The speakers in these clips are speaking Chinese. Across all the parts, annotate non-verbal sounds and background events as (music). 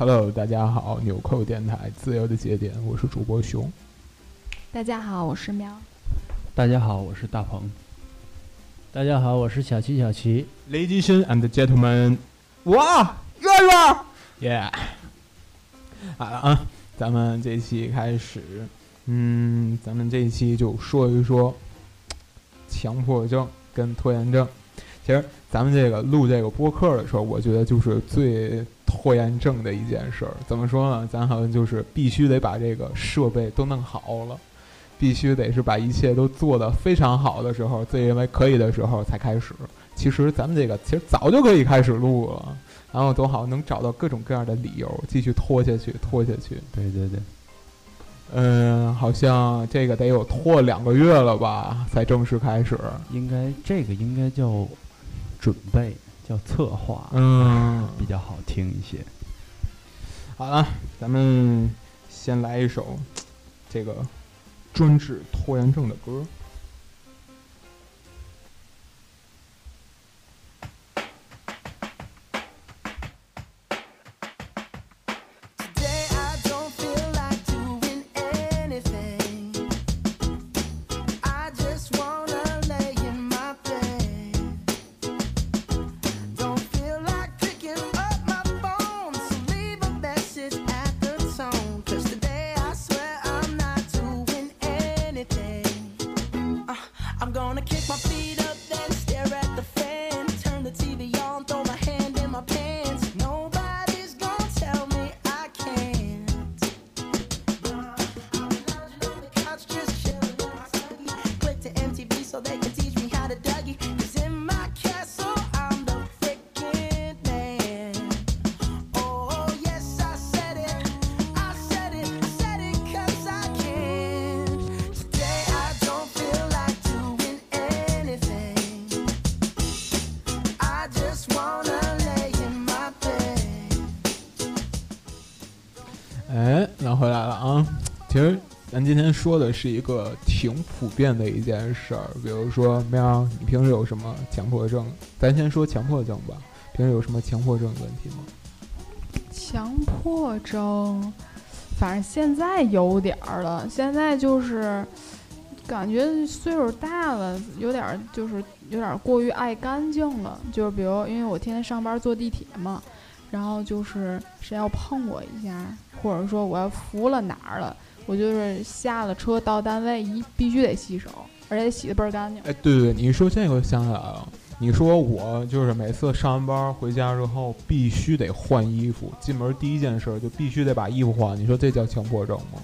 Hello，大家好，纽扣电台自由的节点，我是主播熊。大家好，我是喵。大家好，我是大鹏。大家好，我是小齐小齐。Ladies and gentlemen，哇，圆圆，耶！好了啊，咱们这期开始，嗯，咱们这一期就说一说强迫症跟拖延症。其实咱们这个录这个播客的时候，我觉得就是最拖延症的一件事儿。怎么说呢？咱好像就是必须得把这个设备都弄好了。必须得是把一切都做得非常好的时候，自认为可以的时候才开始。其实咱们这个其实早就可以开始录了，然后都好能找到各种各样的理由继续拖下去，拖下去。对对对，嗯，好像这个得有拖两个月了吧，才正式开始。应该这个应该叫准备，叫策划，嗯，比较好听一些。好了，咱们先来一首这个。专治拖延症的歌。回来了啊！其实咱今天说的是一个挺普遍的一件事儿，比如说喵，你平时有什么强迫症？咱先说强迫症吧，平时有什么强迫症的问题吗？强迫症，反正现在有点儿了，现在就是感觉岁数大了，有点儿就是有点儿过于爱干净了，就是比如因为我天天上班坐地铁嘛，然后就是谁要碰我一下，或者说我要服了哪儿了。我就是下了车到单位一必须得洗手，而且洗的倍儿干净。哎，对对对，你说这个想起来了。你说我就是每次上完班回家之后必须得换衣服，进门第一件事就必须得把衣服换。你说这叫强迫症吗？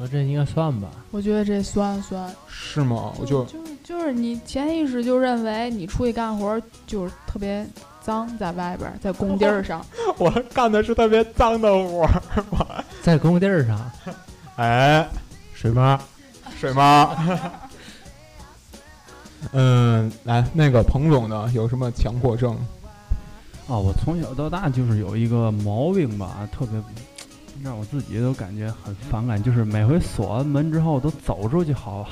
我这应该算吧。我觉得这算算。是吗？我就就是就是你潜意识就认为你出去干活就是特别脏，在外边在工地儿上。(laughs) 我干的是特别脏的活儿 (laughs) 在工地儿上，(laughs) 哎，水妈，水妈，嗯，来，那个彭总呢？有什么强迫症？哦，我从小到大就是有一个毛病吧，特别让我自己都感觉很反感，就是每回锁完门之后都走出去，好，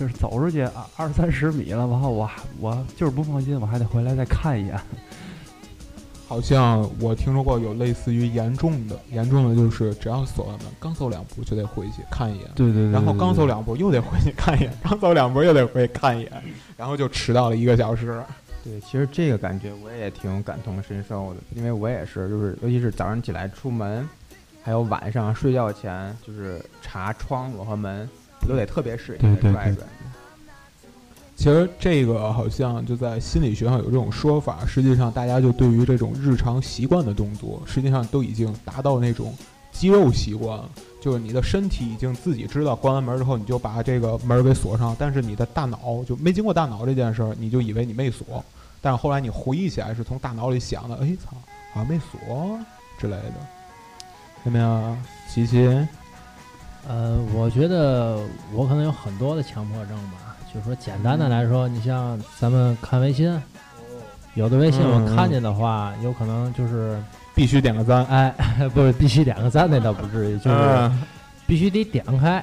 就是走出去二二三十米了，然后我我就是不放心，我还得回来再看一眼。(laughs) 好像我听说过有类似于严重的，严重的就是只要锁了门，刚走两步就得回去看一眼，对对对，然后刚走两步又得回去看一眼，刚走两步又得回去看一眼，然后就迟到了一个小时。对，其实这个感觉我也挺感同身受的，因为我也是，就是尤其是早上起来出门，还有晚上睡觉前，就是查窗户和门，都得特别使劲的拽拽。其实这个好像就在心理学上有这种说法，实际上大家就对于这种日常习惯的动作，实际上都已经达到那种肌肉习惯了，就是你的身体已经自己知道关完门之后你就把这个门给锁上，但是你的大脑就没经过大脑这件事儿，你就以为你没锁，但是后来你回忆起来是从大脑里想的，哎操，好像没锁之类的，怎么样，琪琪？呃，我觉得我可能有很多的强迫症吧。就是说简单的来说，你像咱们看微信，有的微信我看见的话，有可能就是必须点个赞，哎，(laughs) 不是必须点个赞那倒不至于，就是必须得点开。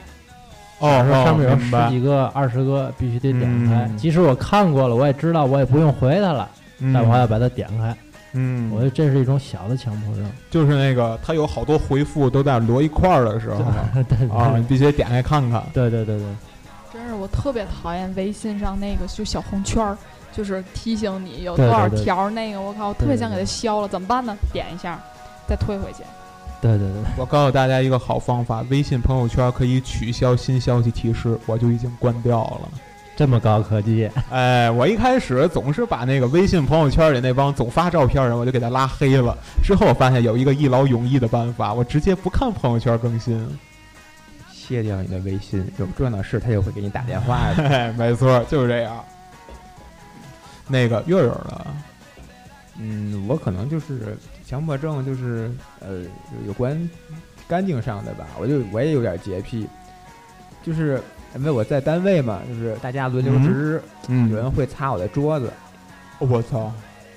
哦，上面有十几个、二十个，必须得点开。即使我看过了，我也知道，我也不用回他了，但我还要把它点开。嗯，我觉得这是一种小的强迫症。就是那个他有好多回复都在摞一块儿的时候 (laughs) 对对啊，你必须得点开看看。对对对对，真是我特别讨厌微信上那个就小红圈儿，就是提醒你有多少对对对条那个，我靠，我特别想给它消了，怎么办呢？点一下，再退回去。对对对，我告诉大家一个好方法，微信朋友圈可以取消新消息提示，我就已经关掉了。这么高科技，哎，我一开始总是把那个微信朋友圈里那帮总发照片人，我就给他拉黑了。之后我发现有一个一劳永逸的办法，我直接不看朋友圈更新。卸掉你的微信，有重要的事他就会给你打电话的。哎，(laughs) 没错，就是这样。那个月月呢？嗯，我可能就是强迫症，就是呃有关干净上的吧。我就我也有点洁癖，就是因为我在单位嘛，就是大家轮流值日，嗯有人会擦我的桌子。我操！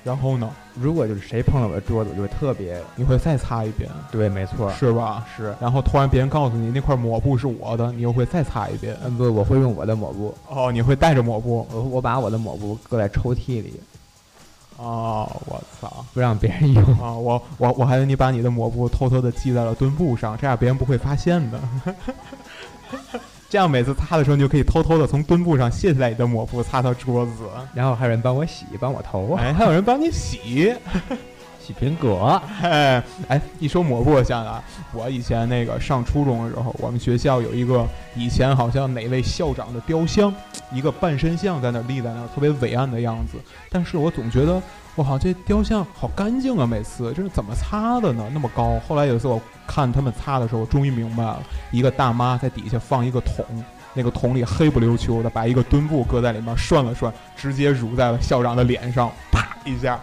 然后呢？如果就是谁碰了我的桌子，我就会特别你会再擦一遍，对，没错，是吧？是。然后突然别人告诉你那块抹布是我的，你又会再擦一遍。嗯，不，我会用我的抹布，哦，你会带着抹布？我我把我的抹布搁在抽屉里，哦，我操！不让别人用。啊，我我我还以为你把你的抹布偷偷的系在了墩布上，这样别人不会发现的。(laughs) 这样每次擦的时候，你就可以偷偷的从墩布上卸下来你的抹布，擦擦桌子。然后还有人帮我洗，帮我头。哎，还有人帮你洗。洗苹果，哎 (laughs) 哎，一说抹布，我想啊，我以前那个上初中的时候，我们学校有一个以前好像哪位校长的雕像，一个半身像在那立在那，特别伟岸的样子。但是我总觉得，我靠，这雕像好干净啊！每次这是怎么擦的呢？那么高。后来有一次我看他们擦的时候，我终于明白了，一个大妈在底下放一个桶。那个桶里黑不溜秋的，把一个墩布搁在里面涮了涮，直接乳在了校长的脸上，啪一下。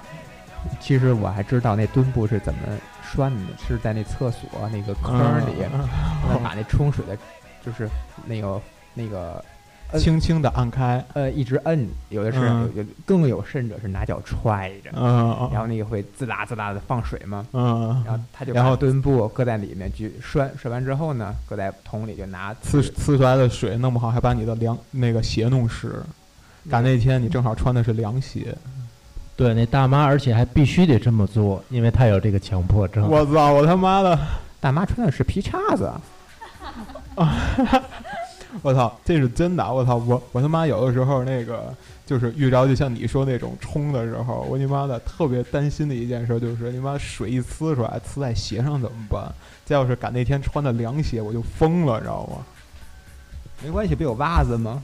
其实我还知道那墩布是怎么涮的，是在那厕所那个坑里，嗯把那冲水的，就是那个那个呃轻轻的按开，呃一直摁，有的是嗯。有有更有甚者是拿脚踹着，嗯，然后那个会滋啦滋啦的放水嘛，嗯，然后他就然后把墩布搁在里面去涮，涮完之后呢，搁在桶里就拿呲呲出来的水弄不好还把你的凉那个鞋弄湿。赶那天你正好穿的是凉鞋，对，那大妈，而且还必须得这么做，因为她有这个强迫症。我操！我他妈的，大妈穿的是皮叉子，(laughs) 我操，这是真的！我操，我我他妈有的时候那个就是遇着就像你说那种冲的时候，我你妈的特别担心的一件事就是你妈水一呲出来，呲在鞋上怎么办？再要是赶那天穿的凉鞋，我就疯了，知道吗？没关系，不有袜子吗？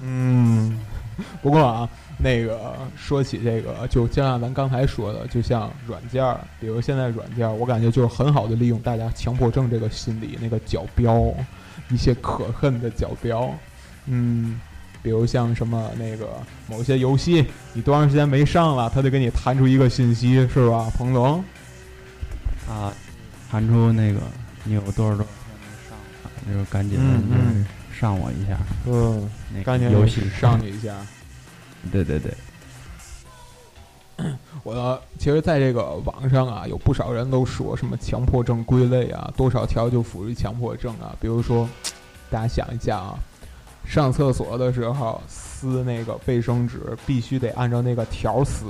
嗯，(laughs) 不过啊，那个说起这个，就就像咱刚才说的，就像软件儿，比如现在软件儿，我感觉就是很好的利用大家强迫症这个心理，那个角标，一些可恨的角标，嗯，比如像什么那个某些游戏，你多长时间没上了，他就给你弹出一个信息，是吧，彭总？啊，弹出那个你有多少多少天没上了，就赶紧嗯就是嗯上我一下。嗯，那个赶紧游戏上你一下。对 (laughs) 对对，(coughs) 我其实在这个网上啊，有不少人都说什么强迫症归类啊，多少条就属于强迫症啊。比如说，大家想一下啊，上厕所的时候撕那个卫生纸，必须得按照那个条撕，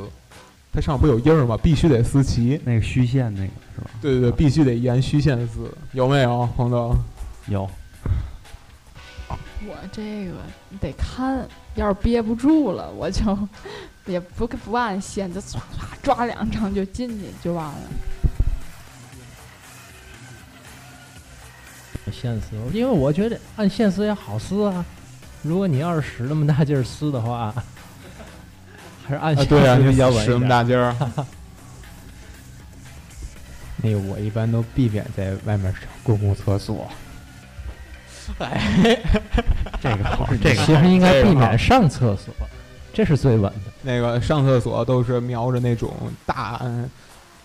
它上不有印儿吗？必须得撕齐。那个虚线那个是吧？对对对，必须得沿虚线撕，有没有，彭总？有，我这个得看，要是憋不住了，我就也不不按线，就唰唰抓两张就进去就完了。现撕，因为我觉得按现撕也好撕啊。如果你要是使那么大劲儿撕的话，还是按啊，现对啊，你撕比较稳使那么。大劲儿，(laughs) 那个我一般都避免在外面上公共厕所。(laughs) 这个好，这个其实应该避免上厕所，这是最稳的。那个上厕所都是瞄着那种大、嗯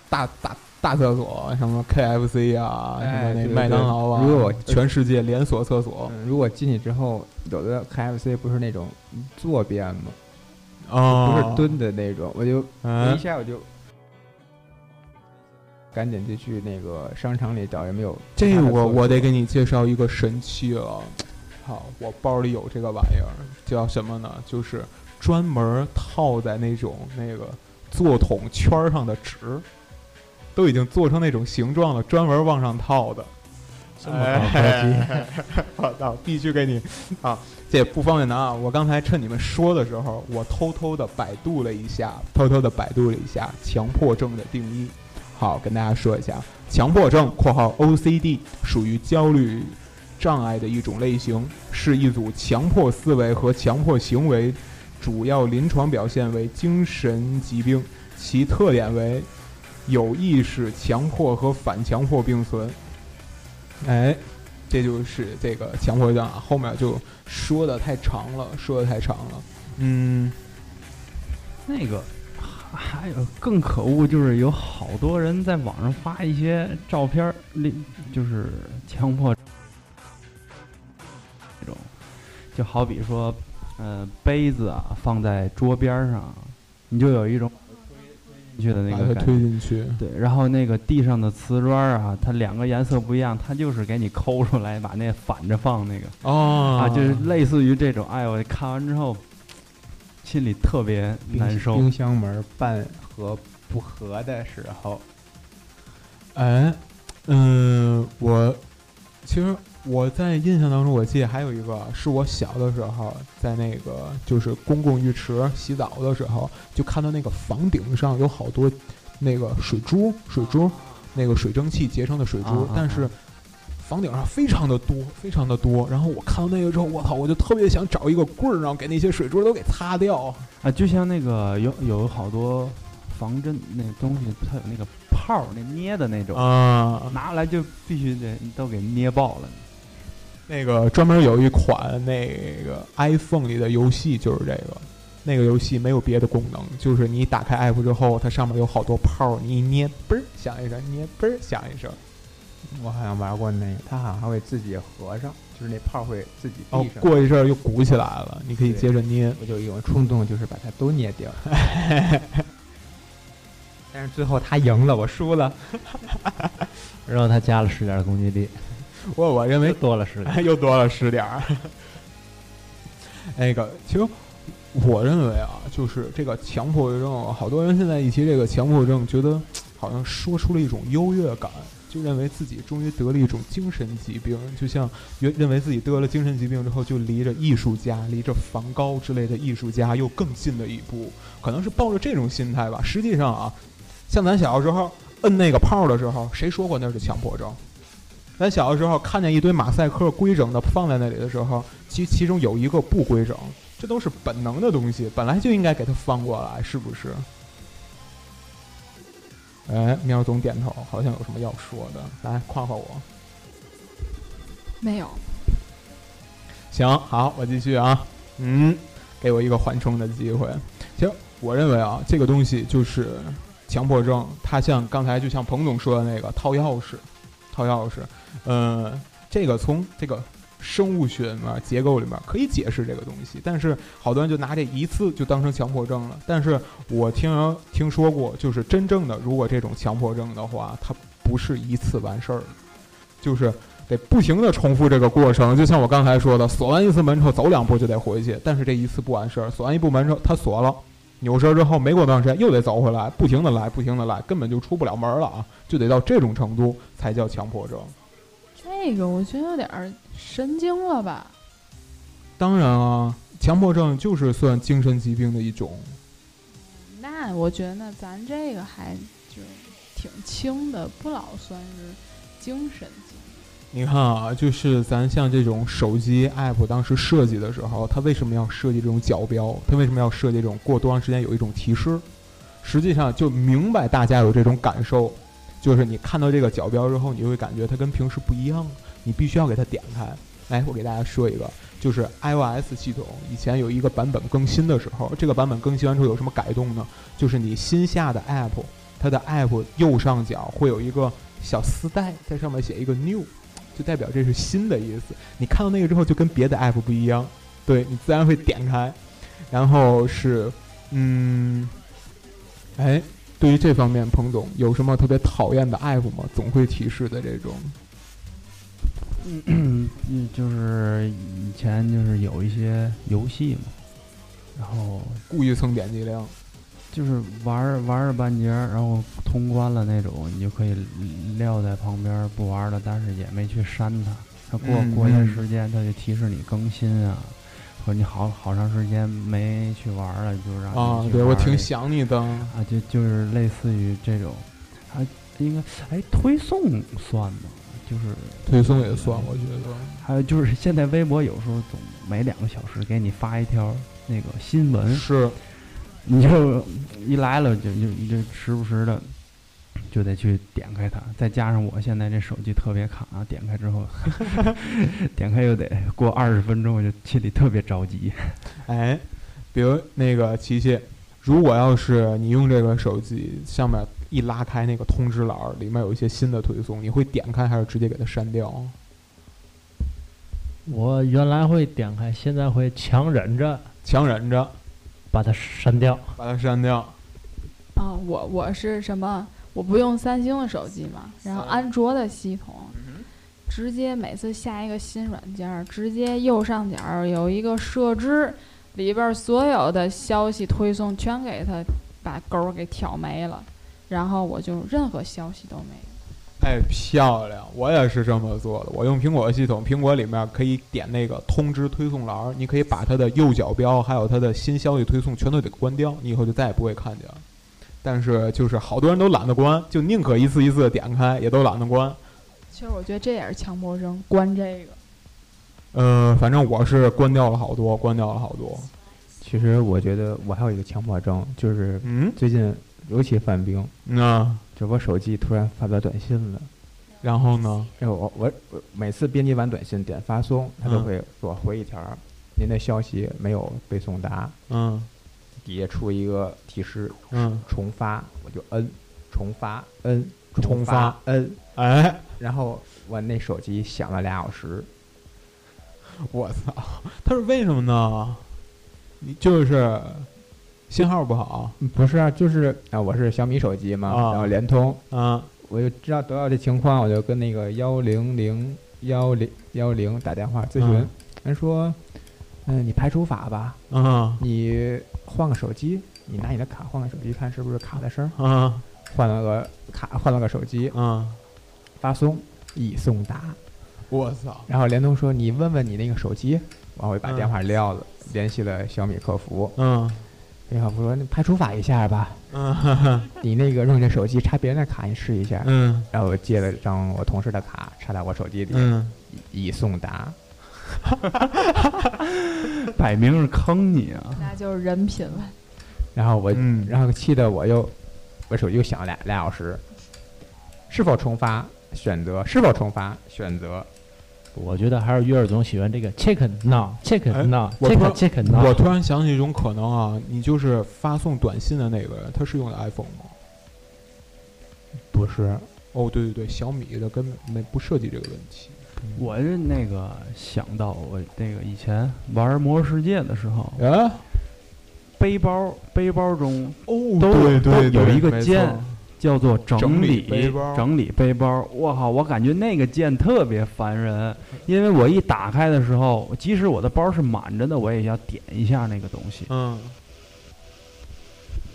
大大大厕所，什么 KFC 啊，什么麦当劳啊，如果我全世界连锁厕所嗯，如果进去之后，有的 KFC 不是那种坐便吗？哦，不是蹲的那种，我就一下我就赶紧就去那个商场里找有没有这我我得给你介绍一个神器了，好，我包里有这个玩意儿，叫什么呢？就是专门套在那种那个座桶圈儿上的纸，都已经做成那种形状了，专门往上套的。这么高科技，我操，必须给你啊！这也不方便拿啊。我刚才趁你们说的时候，我偷偷的百度了一下，偷偷的百度了一下强迫症的定义。好，跟大家说一下，强迫症（括号 OCD） 属于焦虑障碍的一种类型，是一组强迫思维和强迫行为，主要临床表现为精神疾病，其特点为有意识强迫和反强迫并存。哎，这就是这个强迫症啊，后面就说的太长了，说的太长了。嗯，那个还有更可恶，就是有好多人在网上发一些照片儿，那就是强迫那种，就好比说，呃，杯子啊放在桌边儿上，你就有一种推进去的那个感觉推进去。对，然后那个地上的瓷砖儿啊，它两个颜色不一样，它就是给你抠出来，把那反着放那个哦啊，就是类似于这种。哎，我看完之后，心里特别难受。冰箱门半合不合的时候，哎，嗯，我其实我在印象当中，我记得还有一个是我小的时候在那个就是公共浴池洗澡的时候，就看到那个房顶上有好多那个水珠，水珠，那个水蒸气结成的水珠，啊啊但是。房顶上非常的多，非常的多。然后我看到那个之后，我操，我就特别想找一个棍儿，然后给那些水珠都给擦掉。啊，就像那个有有好多防震那东西，它有那个泡儿，那捏的那种，啊，拿来就必须得都给捏爆了。那个专门有一款那个 iPhone 里的游戏就是这个，那个游戏没有别的功能，就是你打开 app 之后，它上面有好多泡儿，你一捏，嘣儿响一声，捏嘣儿响一声。我好像玩过那个，它好像还会自己合上，就是那泡会自己哦闭，上。过一阵儿又鼓起来了，你可以接着捏。我就有冲动，就是把它都捏掉。(laughs) 但是最后他赢了，我输了。然后他加了十点攻击力，我我认为多了十点。(laughs) 又多了十点儿。(laughs) 那个，其实我认为啊，就是这个强迫症，好多人现在一提这个强迫症，觉得好像说出了一种优越感，就认为自己终于得了一种精神疾病，就像认认为自己得了精神疾病之后，就离着艺术家、离着梵高之类的艺术家又更近了一步，可能是抱着这种心态吧。实际上啊，像咱小的时候摁那个炮的时候，谁说过那是强迫症？咱小的时候看见一堆马赛克规整的放在那里的时候，其其中有一个不规整，这都是本能的东西，本来就应该给它放过来，是不是？哎，喵总点头，好像有什么要说的，来夸夸我。没有，行，好，我继续啊。嗯，给我一个缓冲的机会。其实我认为啊，这个东西就是强迫症，它像刚才就像彭总说的那个套钥匙，套钥匙。呃，这个从这个生物学里面结构里面可以解释这个东西，但是好多人就拿这一次就当成强迫症了。但是我听听说过，就是真正的如果这种强迫症的话，它不是一次完事儿，就是。得不停的重复这个过程，就像我刚才说的，锁完一次门之后走两步就得回去，但是这一次不完事儿，锁完一步门之后它锁了，扭身之后没过多长时间又得走回来，不停的来，不停的来，根本就出不了门了啊，就得到这种程度才叫强迫症。这个我觉得有点儿神经了吧？当然啊，强迫症就是算精神疾病的一种。那我觉得那咱这个还就挺轻的，不老算是精神疾病。你看啊，就是咱像这种手机 app 当时设计的时候，它为什么要设计这种角标？它为什么要设计这种过多长时间有一种提示？实际上就明白大家有这种感受，就是你看到这个角标之后，你会感觉它跟平时不一样，你必须要给它点开。来，我给大家说一个，就是 iOS 系统以前有一个版本更新的时候，这个版本更新完之后有什么改动呢？就是你新下的 app，它的 app 右上角会有一个小丝带，在上面写一个 new。就代表这是新的意思。你看到那个之后，就跟别的 app 不一样，对你自然会点开。然后是，嗯，哎，对于这方面，彭总有什么特别讨厌的 app 吗？总会提示的这种。嗯，嗯，就是以前就是有一些游戏嘛，然后故意蹭点击量。就是玩儿玩儿半截儿，然后通关了那种，你就可以撂在旁边儿不玩儿了，但是也没去删它。它过嗯过一段嗯时间，它就提示你更新啊，说你好好长时间没去玩儿了，就让啊你，去对我挺想你的。啊，就就是类似于这种，还应该哎推送算吗？就是推送也算，我觉得。还有就是现在微博有时候总每两个小时给你发一条那个新闻，是，你就一来了就就你就时不时的就得去点开它，再加上我现在这手机特别卡，点开之后 (laughs) 点开又得过二十分钟，我就心里特别着急。哎，比如那个琪琪，如果要是你用这个手机上面一拉开那个通知栏儿，里面有一些新的推送，你会点开还是直接给它删掉？我原来会点开，现在会强忍着强忍着把它删掉。把它删掉。啊，我我是什么？我不用三星的手机嘛，然后安卓的系统，直接每次下一个新软件儿，直接右上角有一个设置，里边儿所有的消息推送全给它把勾儿给挑没了，然后我就任何消息都没有。哎，漂亮！我也是这么做的。我用苹果系统，苹果里面可以点那个通知推送栏，你可以把它的右角标还有它的新消息推送全都得关掉，你以后就再也不会看见了。但是就是好多人都懒得关，就宁可一次一次的点开，也都懒得关。其实我觉得这也是强迫症，关这个。呃，反正我是关掉了好多，关掉了好多。其实我觉得我还有一个强迫症，就是嗯，最近尤其范冰，那就我手机突然发不了短信了。然后呢？然后我我我每次编辑完短信点发送，它都嗯会给我回一条儿，您的消息没有被送达，嗯底下出一个提示嗯，重发，我就摁，重发摁，重发发摁，哎，然后我那手机响了俩小时，我操！他是为什么呢？你就是信号不好。不是啊，就是啊，我是小米手机嘛，啊。然后联通，啊。我就知道得到这情况，我就跟那个幺零零幺零幺零打电话咨询嗯，人说，嗯，你排除法吧，啊。你换个手机，你拿你的卡换个手机看是不是卡的声儿，啊。换了个卡，换了个手机，啊！发送已送达，我操！然后联通说你问问你那个手机，然后我就把嗯。电话撂了，联系了小米客服，嗯小米客服说你排除法一下吧，你那个用你的手机插别人的卡，你试一下。嗯然后我借了张我同事的卡插在我手机里，嗯，已送达。(laughs) 摆明是坑你啊！那就是人品了。(laughs) 然后我，嗯然后气得我又，我手机又响了俩俩小时，是否重发？选择是否重发？选择我觉得还是约尔总喜欢这个 chicken now，我突 chicken 然 chicken 我。突然想起一种可能啊，你就是发送短信的那个人，他是用的 iPhone 吗？不是，哦，对对对，小米的根本没不涉及这个问题。我是那个想到我那个以前玩《魔兽世界》的时候，啊，背包背包中哦，都对都对对，有一个没键错叫做整整理整理背包。我靠，我感觉那个键特别烦人，因为我一打开的时候，即使我的包是满着的，我也要点一下那个东西。嗯，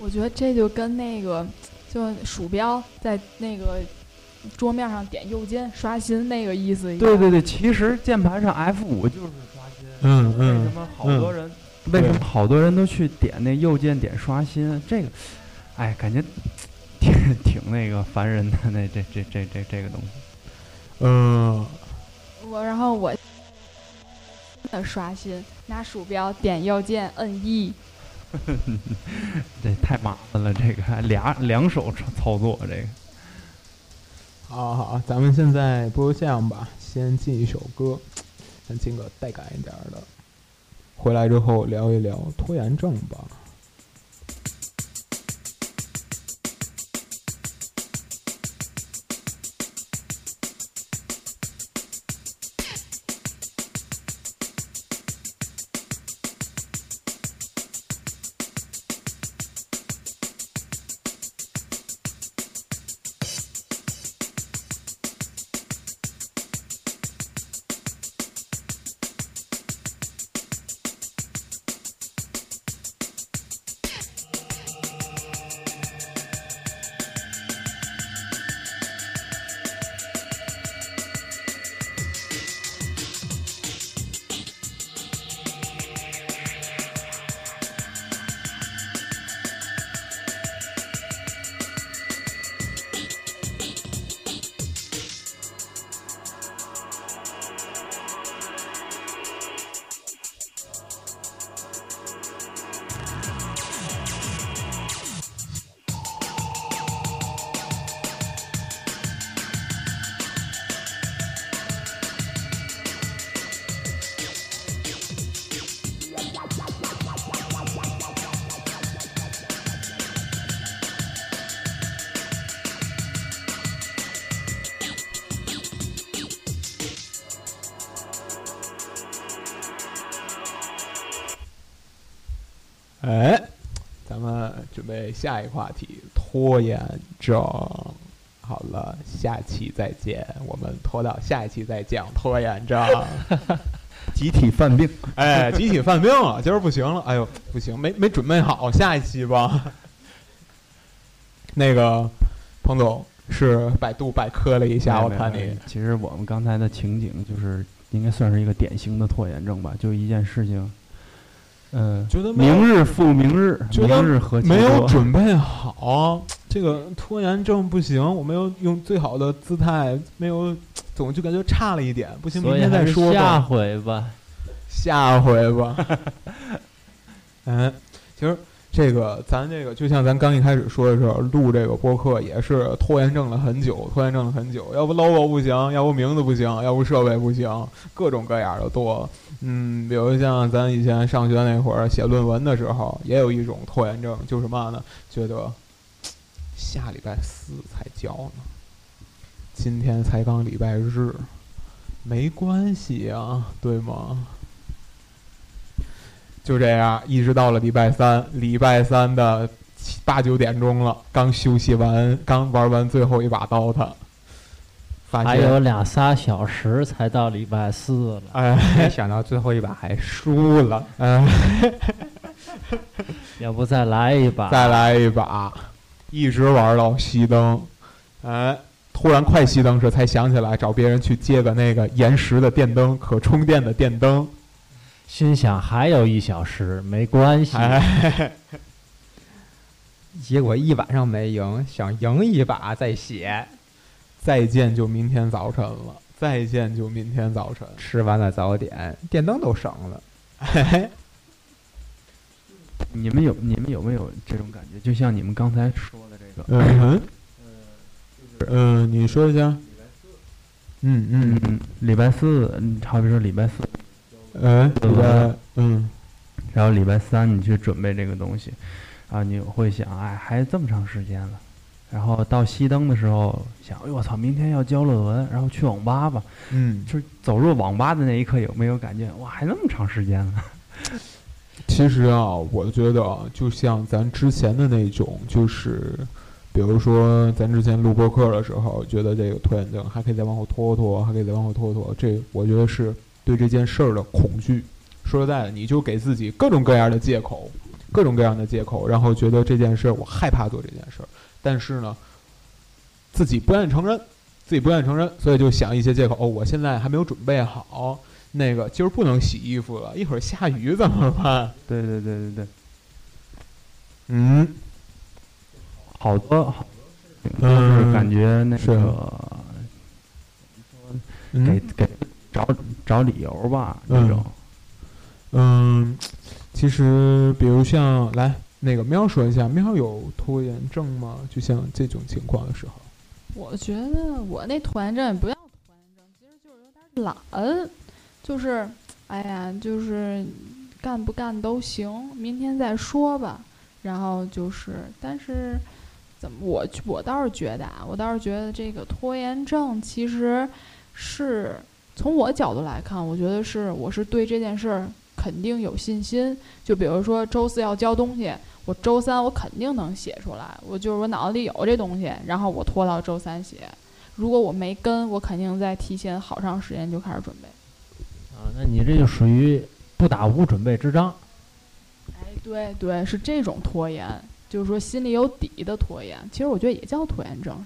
我觉得这就跟那个，就鼠标在那个桌面上点右键刷新那个意思一样。对对对，其实键盘上 F 五就是刷新。嗯嗯为什嗯么好多人、为什么好多人都去点那右键点刷新？这个，哎，感觉挺 (laughs) 挺那个烦人的。那这这这这这个东西，嗯，我然后我的刷新，拿鼠标点右键摁 E，(laughs) 这太麻烦了。这个还俩两手操操作，这个好好好，咱们现在不如这样吧，先进一首歌，先进个带感一点儿的，回来之后聊一聊拖延症吧。哎，咱们准备下一个话题，拖延症。好了，下期再见。我们拖到下一期再讲拖延症。(laughs) 集体犯病，哎，集体犯病了，今儿不行了。哎呦，不行，没没准备好，下一期吧。(laughs) 那个彭总是百度百科了一下，我看你。其实我们刚才的情景就是应该算是一个典型的拖延症吧，就一件事情。嗯，觉得明日复明日，明日何其没有准备好，这个拖延症不行，我没有用最好的姿态，没有，总就感觉差了一点，不行，明天再说吧。下回吧，下回吧。(laughs) 嗯，其实。这个咱这个就像咱刚一开始说的时候，录这个播客也是拖延症了很久，拖延症了很久。要不 logo 不行，要不名字不行，要不设备不行，各种各样的多。嗯，比如像咱以前上学那会儿写论文的时候，也有一种拖延症，就是嘛呢？觉得下礼拜四才交呢，今天才刚礼拜日，没关系啊，对吗？就这样，一直到了礼拜三，礼拜三的八九点钟了，刚休息完，刚玩完最后一把刀，塔还有俩仨小时才到礼拜四了。哎，没想到最后一把还输了。哎，(laughs) 要不再来一把？再来一把，一直玩到熄灯。哎，突然快熄灯时，才想起来找别人去借个那个延时的电灯，可充电的电灯。心想还有一小时，没关系。结果一晚上没赢，想赢一把再写。再见就明天早晨了，再见就明天早晨。吃完了早点，电灯都省了。(laughs) 你们有你们有没有这种感觉？就像你们刚才说的这个，嗯，嗯，你说一下。嗯嗯嗯，礼拜四，好比说礼拜四。嗯，礼拜嗯，然后礼拜三你去准备这个东西，啊，你会想，哎，还这么长时间了，然后到熄灯的时候想，哎呦我操，明天要交论文，然后去网吧吧，嗯，就是走入网吧的那一刻有没有感觉，哇，还那么长时间了？(laughs) 其实啊，我觉得就像咱之前的那种，就是，比如说咱之前录播客的时候，觉得这个拖延症还可以再往后拖拖，还可以再往后拖拖，这我觉得是。对这件事儿的恐惧，说实在的，你就给自己各种各样的借口，各种各样的借口，然后觉得这件事儿我害怕做这件事儿，但是呢，自己不愿意承认，自己不愿意承认，所以就想一些借口。哦，我现在还没有准备好，那个今儿不能洗衣服了，一会儿下雨怎么办？对对对对对，嗯，好多好多都是感觉那个，给给。找找理由吧，那种。嗯，其实比如像来那个喵说一下，喵有拖延症吗？就像这种情况的时候，我觉得我那拖延症不要拖延症，其实就是有点懒，就是哎呀，就是干不干都行，明天再说吧。然后就是，但是怎么我我倒是觉得啊，我倒是觉得这个拖延症其实是。从我角度来看，我觉得是我是对这件事儿肯定有信心。就比如说周四要交东西，我周三我肯定能写出来。我就是我脑子里有这东西，然后我拖到周三写。如果我没跟，我肯定在提前好长时间就开始准备。啊，那你这就属于不打无准备之仗。哎，对对，是这种拖延，就是说心里有底的拖延。其实我觉得也叫拖延症。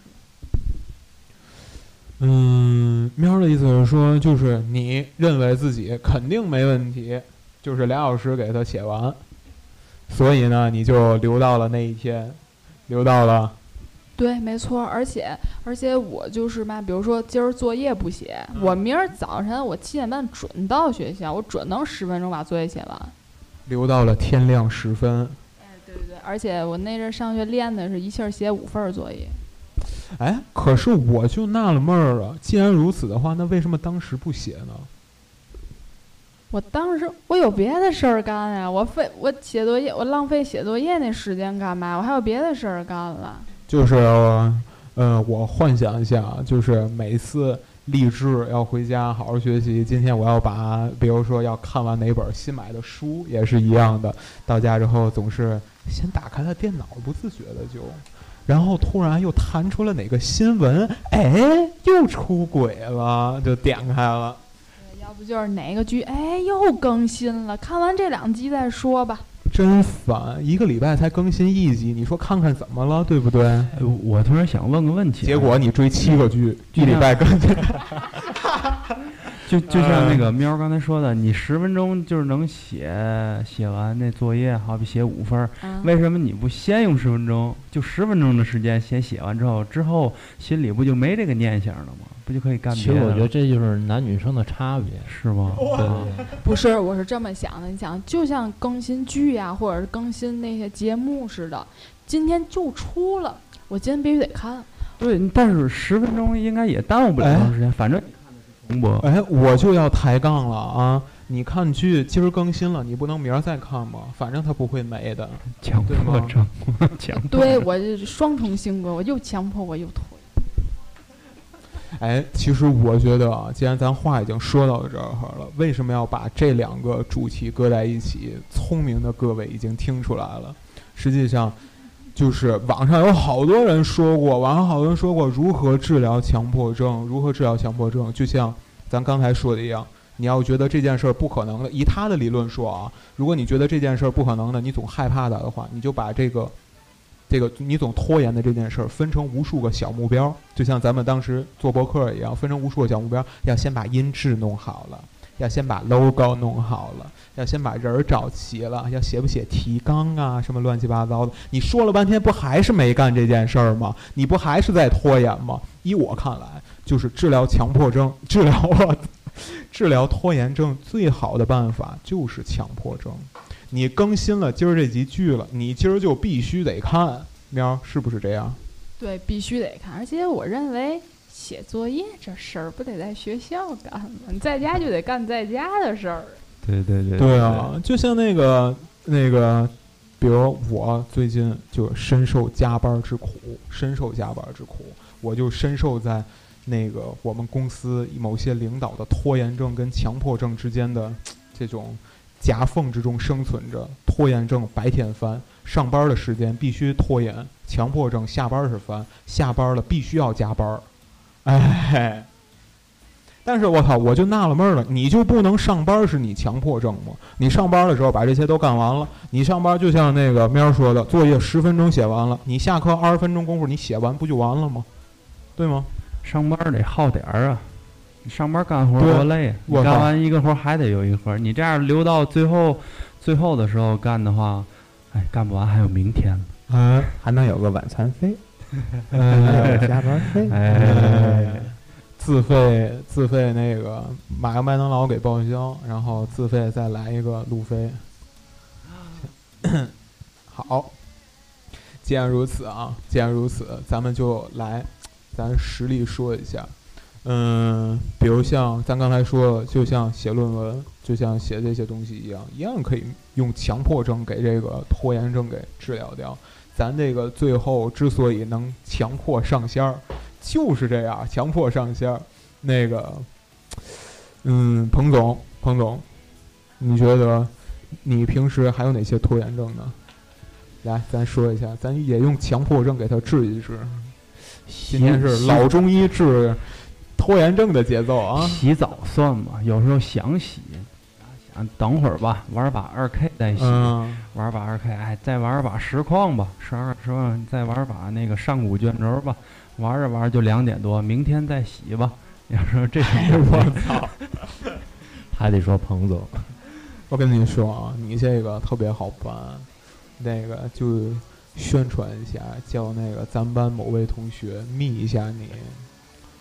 嗯，喵的意思是说，就是你认为自己肯定没问题，就是俩小时给他写完，所以呢，你就留到了那一天，留到了。对，没错，而且而且我就是嘛，比如说今儿作业不写，我明儿早晨我七点半准到学校，我准能十分钟把作业写完。留到了天亮时分。哎，对对对，而且我那阵上学练的是一气儿写五份作业。哎，可是我就纳了闷儿了。既然如此的话，那为什么当时不写呢？我当时我有别的事儿干呀，我费我写作业，我浪费写作业那时间干嘛？我还有别的事儿干了。就是，嗯，我幻想一下，就是每次励志要回家好好学习。今天我要把，比如说要看完哪本新买的书，也是一样的。到家之后总是先打开了电脑，不自觉的就，然后突然又弹出了哪个新闻，哎，又出轨了，就点开了。要不就是哪个剧，哎，又更新了，看完这两集再说吧。真烦，一个礼拜才更新一集，你说看看怎么了，对不对？我突然想问个问题，结果你追七个剧，一礼拜更新。(laughs) 就就像那个喵刚才说的，你十分钟就是能写写完那作业，好比写五分，为什么你不先用十分钟，就十分钟的时间先写完之后，之后心里不就没这个念想了吗？不就可以干别的？其实我觉得这就是男女生的差别，是吗？对，不是，我是这么想的。你想，就像更新剧呀，或者是更新那些节目似的，今天就出了，我今天必须得看。对，但是十分钟应该也耽误不了多长时间，反正。哎，我就要抬杠了啊！你看剧今儿更新了，你不能明儿再看吗？反正它不会没的，强迫症，强。对我这双重性格，我又强迫我又拖。哎，其实我觉得啊，既然咱话已经说到这儿了，为什么要把这两个主题搁在一起？聪明的各位已经听出来了，实际上。就是网上有好多人说过，网上好多人说过如何治疗强迫症，如何治疗强迫症。就像咱刚才说的一样，你要觉得这件事儿不可能的，以他的理论说啊，如果你觉得这件事儿不可能的，你总害怕它的话，你就把这个，这个你总拖延的这件事儿分成无数个小目标，就像咱们当时做博客一样，分成无数个小目标，要先把音质弄好了。要先把 logo 弄好了，要先把人儿找齐了，要写不写提纲啊，什么乱七八糟的。你说了半天，不还是没干这件事儿吗？你不还是在拖延吗？依我看来，就是治疗强迫症、(laughs) 治疗治疗拖延症最好的办法就是强迫症。你更新了今儿这集剧了，你今儿就必须得看，喵，是不是这样？对，必须得看，而且我认为。写作业这事儿不得在学校干吗？你在家就得干在家的事儿。对对对。对啊，就像那个那个，比如我最近就深受加班之苦，深受加班之苦，我就深受在那个我们公司某些领导的拖延症跟强迫症之间的这种夹缝之中生存着。拖延症白天翻，上班的时间必须拖延；强迫症下班是翻，下班了必须要加班。哎，(laughs) 但是我操，我就纳了闷了，你就不能上班是你强迫症吗？你上班的时候把这些都干完了，你上班就像那个喵说的，作业十分钟写完了，你下课二十分钟功夫你写完不就完了吗？对吗？上班得耗点儿啊，你上班干活多累，干完一个活还得有一活，你这样留到最后最后的时候干的话，哎，干不完还有明天呢，嗯，还能有个晚餐费。加班费，哎，自费自费那个买个麦当劳给报销，然后自费再来一个路飞。(coughs) 好，既然如此啊，既然如此，咱们就来，咱实例说一下。嗯，比如像咱刚才说，就像写论文，就像写这些东西一样，一样可以用强迫症给这个拖延症给治疗掉。咱这个最后之所以能强迫上仙儿，就是这样，强迫上仙儿。那个，嗯，彭总，彭总，你觉得你平时还有哪些拖延症呢？来，咱说一下，咱也用强迫症给他治一治。今天是老中医治拖延症的节奏啊！洗澡算吗？有时候想洗。等会儿吧，玩把二 K 再洗，玩把二 K，哎，再玩把实况吧，十二十万，再玩把那个上古卷轴吧，玩着玩就两点多，明天再洗吧。要说这种，我操，(laughs) 还得说彭总，我跟你说啊，你这个特别好办，那个就宣传一下，叫那个咱班某位同学密一下你，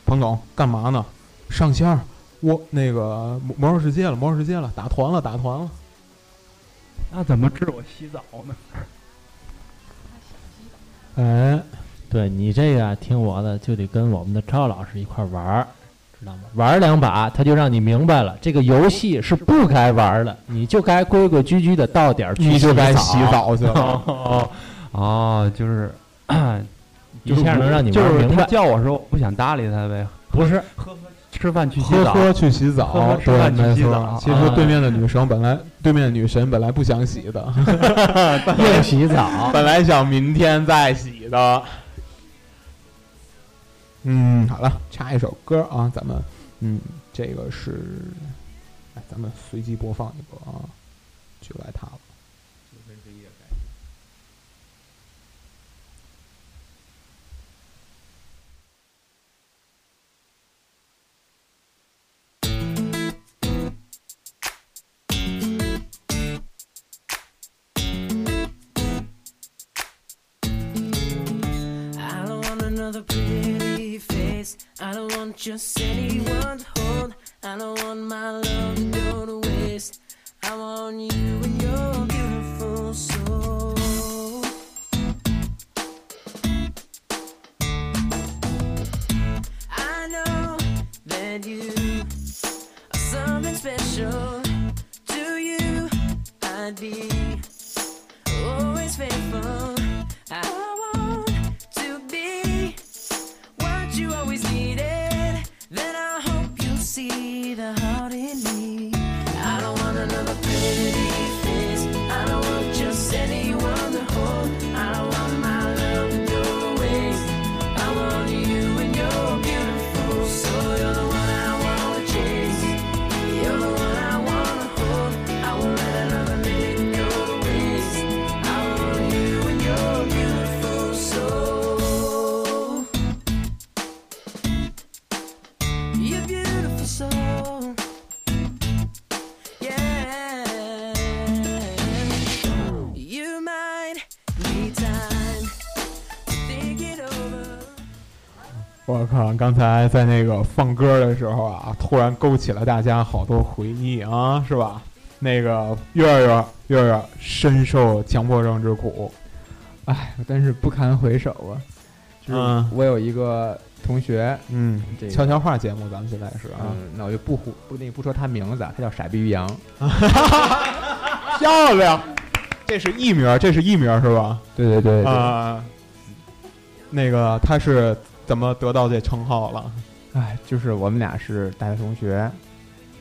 彭总干嘛呢？上线儿。我那个魔兽世界了，魔兽世界了，打团了，打团了。那怎么治我洗澡呢？哎，对你这个听我的，就得跟我们的赵老师一块玩儿，知道吗？玩两把，他就让你明白了，这个游戏是不该玩的，你就该规规矩矩的到点儿去你就该洗澡去了。(laughs) 哦，就是，一下能让你玩明白。叫我说我，不想搭理他呗。不是。吃饭去洗澡，喝喝去洗澡，喝喝吃，饭去洗澡。其实对面的女生本来，(laughs) 对面的女神本来不想洗的，(laughs) 又洗澡。(laughs) 本来想明天再洗的。嗯，好了，插一首歌啊，咱们，嗯，这个是，哎，咱们随机播放一个啊，就来它了。Another pretty face. I don't want just anyone to hold. I don't want my love to go to waste. I want you and your beautiful soul. I know that you are something special. To you, I'd be always faithful. 我靠！刚才在那个放歌的时候啊，突然勾起了大家好多回忆啊，是吧？那个月月月月深受强迫症之苦，哎，真是不堪回首啊！就是嗯我有一个同学，嗯这，个悄悄话节目咱们现在是啊，嗯，那我就不胡不那不说他名字，他叫傻逼于洋。(laughs) 漂亮，这是艺名，这是艺名是吧？对对对对，啊，那个他是怎么得到这称号了？哎，就是我们俩是大学同学，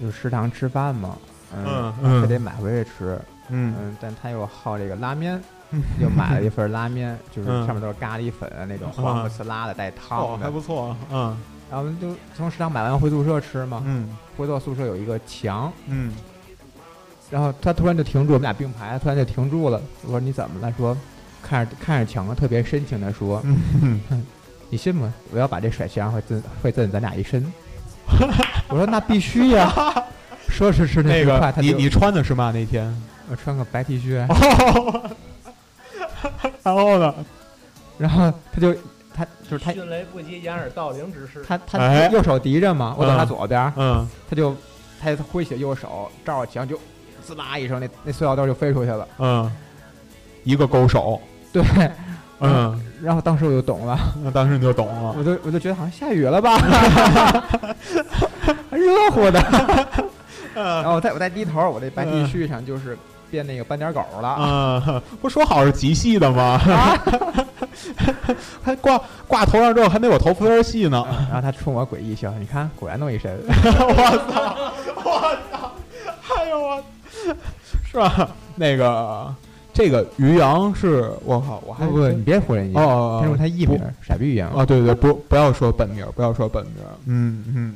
就是食堂吃饭嘛，嗯嗯非得买回去吃，嗯。嗯，但他又好这个拉面，(laughs) 又买了一份拉面，就是嗯。上面都是咖喱粉那种黄不呲啦的带哦，汤的，还不错，嗯。然后我们就从食堂买完回宿舍吃嘛，嗯。回到宿舍有一个墙，嗯。然后他突然就停住，我们俩并排，突然就停住了。我说你怎么了？说看着看着墙，特别深情的说，嗯，(laughs) 你信吗？我要把这甩墙会震会震咱俩一身。(laughs) 我说那必须呀。(laughs) 说是是那那个你你穿的是吗那天？我穿个白 T 恤，(laughs) 然后呢？然后他就他就是他迅雷不及掩耳盗铃之势。他他哎右手敌着嘛，我在他嗯左边，嗯他就他就挥起右手照着墙就滋啦一声，那那塑料袋就飞出去了。嗯，一个勾手，对，嗯，然后当时我就懂了，(laughs) 那当时你就懂了。我就我就觉得好像下雨了吧，(laughs) 还热乎的。(laughs) 然后我再我再低头，我这白 T 恤上就是变那个斑点狗了。嗯，不说好是极细的吗？还挂挂头上之后还没我头发丝细呢。然后他冲我诡异笑，你看果然弄一身。我操！我操！哎呦我，是吧？那个这个于洋是我靠，我还不不，你别胡人家，哦他说他艺名傻逼一样。啊，对对，不不要说本名，不要说本名。嗯嗯，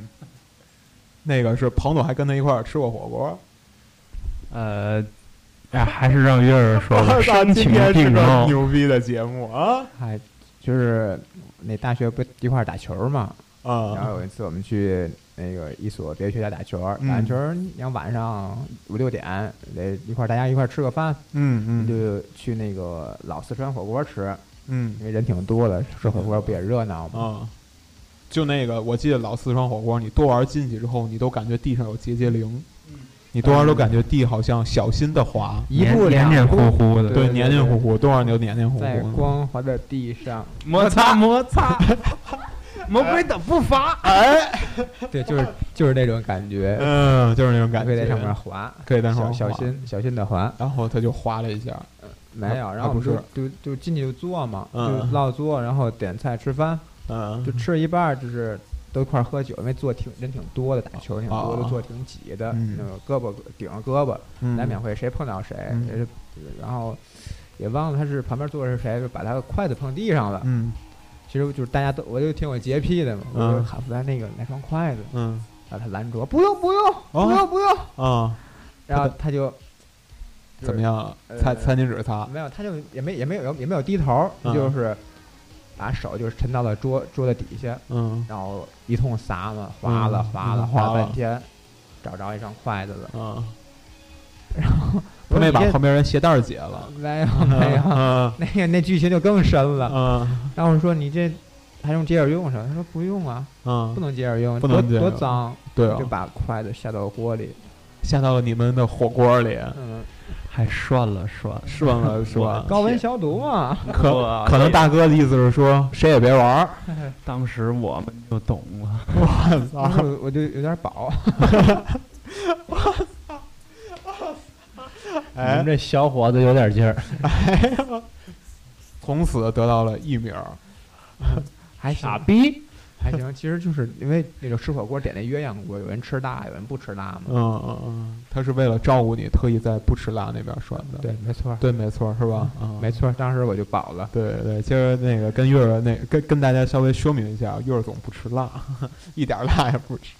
那个是彭总还跟他一块儿吃过火锅。呃，哎，还是让月儿说吧，(laughs) 深情今天是个并茂。牛逼的节目啊！还就是那大学不一块儿打球嘛，然后啊，有一次我们去那个一所别的学校打球，嗯。打完球你要晚上五六点得一块儿大家一块儿吃个饭，嗯嗯。就去那个老四川火锅吃，嗯。因为人挺多的，吃火锅不也热闹吗？啊，就那个，我记得老四川火锅，你多玩进去之后，你都感觉地上有结节灵，你多玩都感觉地好像小心的滑，一步黏黏糊糊的，对，黏黏糊糊，多玩就黏黏糊糊。在糊。光滑的地上，摩擦摩擦，(laughs) (laughs) 魔鬼的步伐。哎，(laughs) 对，就是就是那种感觉，嗯，就是那种感觉，可以在上面滑，可以在上小面滑，小心小心的滑。然后他就滑了一下，没有，啊然后我们不是就就就进去就坐嘛，嗯就落座，然后点菜吃饭，嗯，就吃了一半儿，就是都一块儿喝酒，因为坐挺人挺多的，打球挺多的，啊坐挺挤的，嗯那个胳膊顶着胳膊，嗯难免会谁碰到谁，然后也忘了他是旁边坐的是谁，就把他的筷子碰地上了。嗯其实就是大家都，我就挺有洁癖的嘛，我就嗯喊出来那个来双筷子，嗯。然后他拦住，不用不用哦。不用不用，啊，然后他就怎么？样？呃餐餐巾纸擦？就是，没有，他就也没也没有也没有低头，嗯。就是把手就是沉到了桌桌子底下，嗯。然后一通撒嘛，划了嗯。划了嗯划了划了。半天，找着一双筷子了。嗯，然后他没把旁边人鞋带儿解了，没 (laughs) 有没有，(laughs) 嗯 (laughs) 那个那剧情就更深了。嗯然后我说你这还用接着用上？他说不用啊，嗯不，能接着用，不能接着用多多脏。对啊就，把筷子下到锅里，下到了你们的火锅里，嗯，还涮了涮，涮了涮？高温消毒嘛。可可能大哥的意思是说，谁也别玩儿。当时我们就懂了。我操我就有点饱，你们这小伙子有点劲儿，(laughs) 从此得到了艺名儿。还傻逼。还行。其实就是因为那个吃火锅点那鸳鸯锅，有人吃辣，有人不吃辣嘛。嗯嗯嗯，他是为了照顾你，特意在不吃辣那边涮的。对，没错，对，没错，是吧？嗯，没错。当时我就饱了。对对，今儿那个跟月儿那跟跟大家稍微说明一下，月儿总不吃辣，(laughs) 一点儿辣也不吃。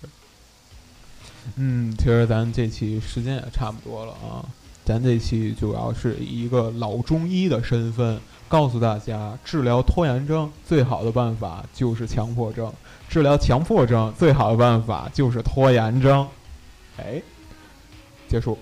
嗯，其实咱这期时间也差不多了啊，咱这期主要是以一个老中医的身份，告诉大家，治疗拖延症最好的办法就是强迫症，治疗强迫症最好的办法就是拖延症。哎，结束。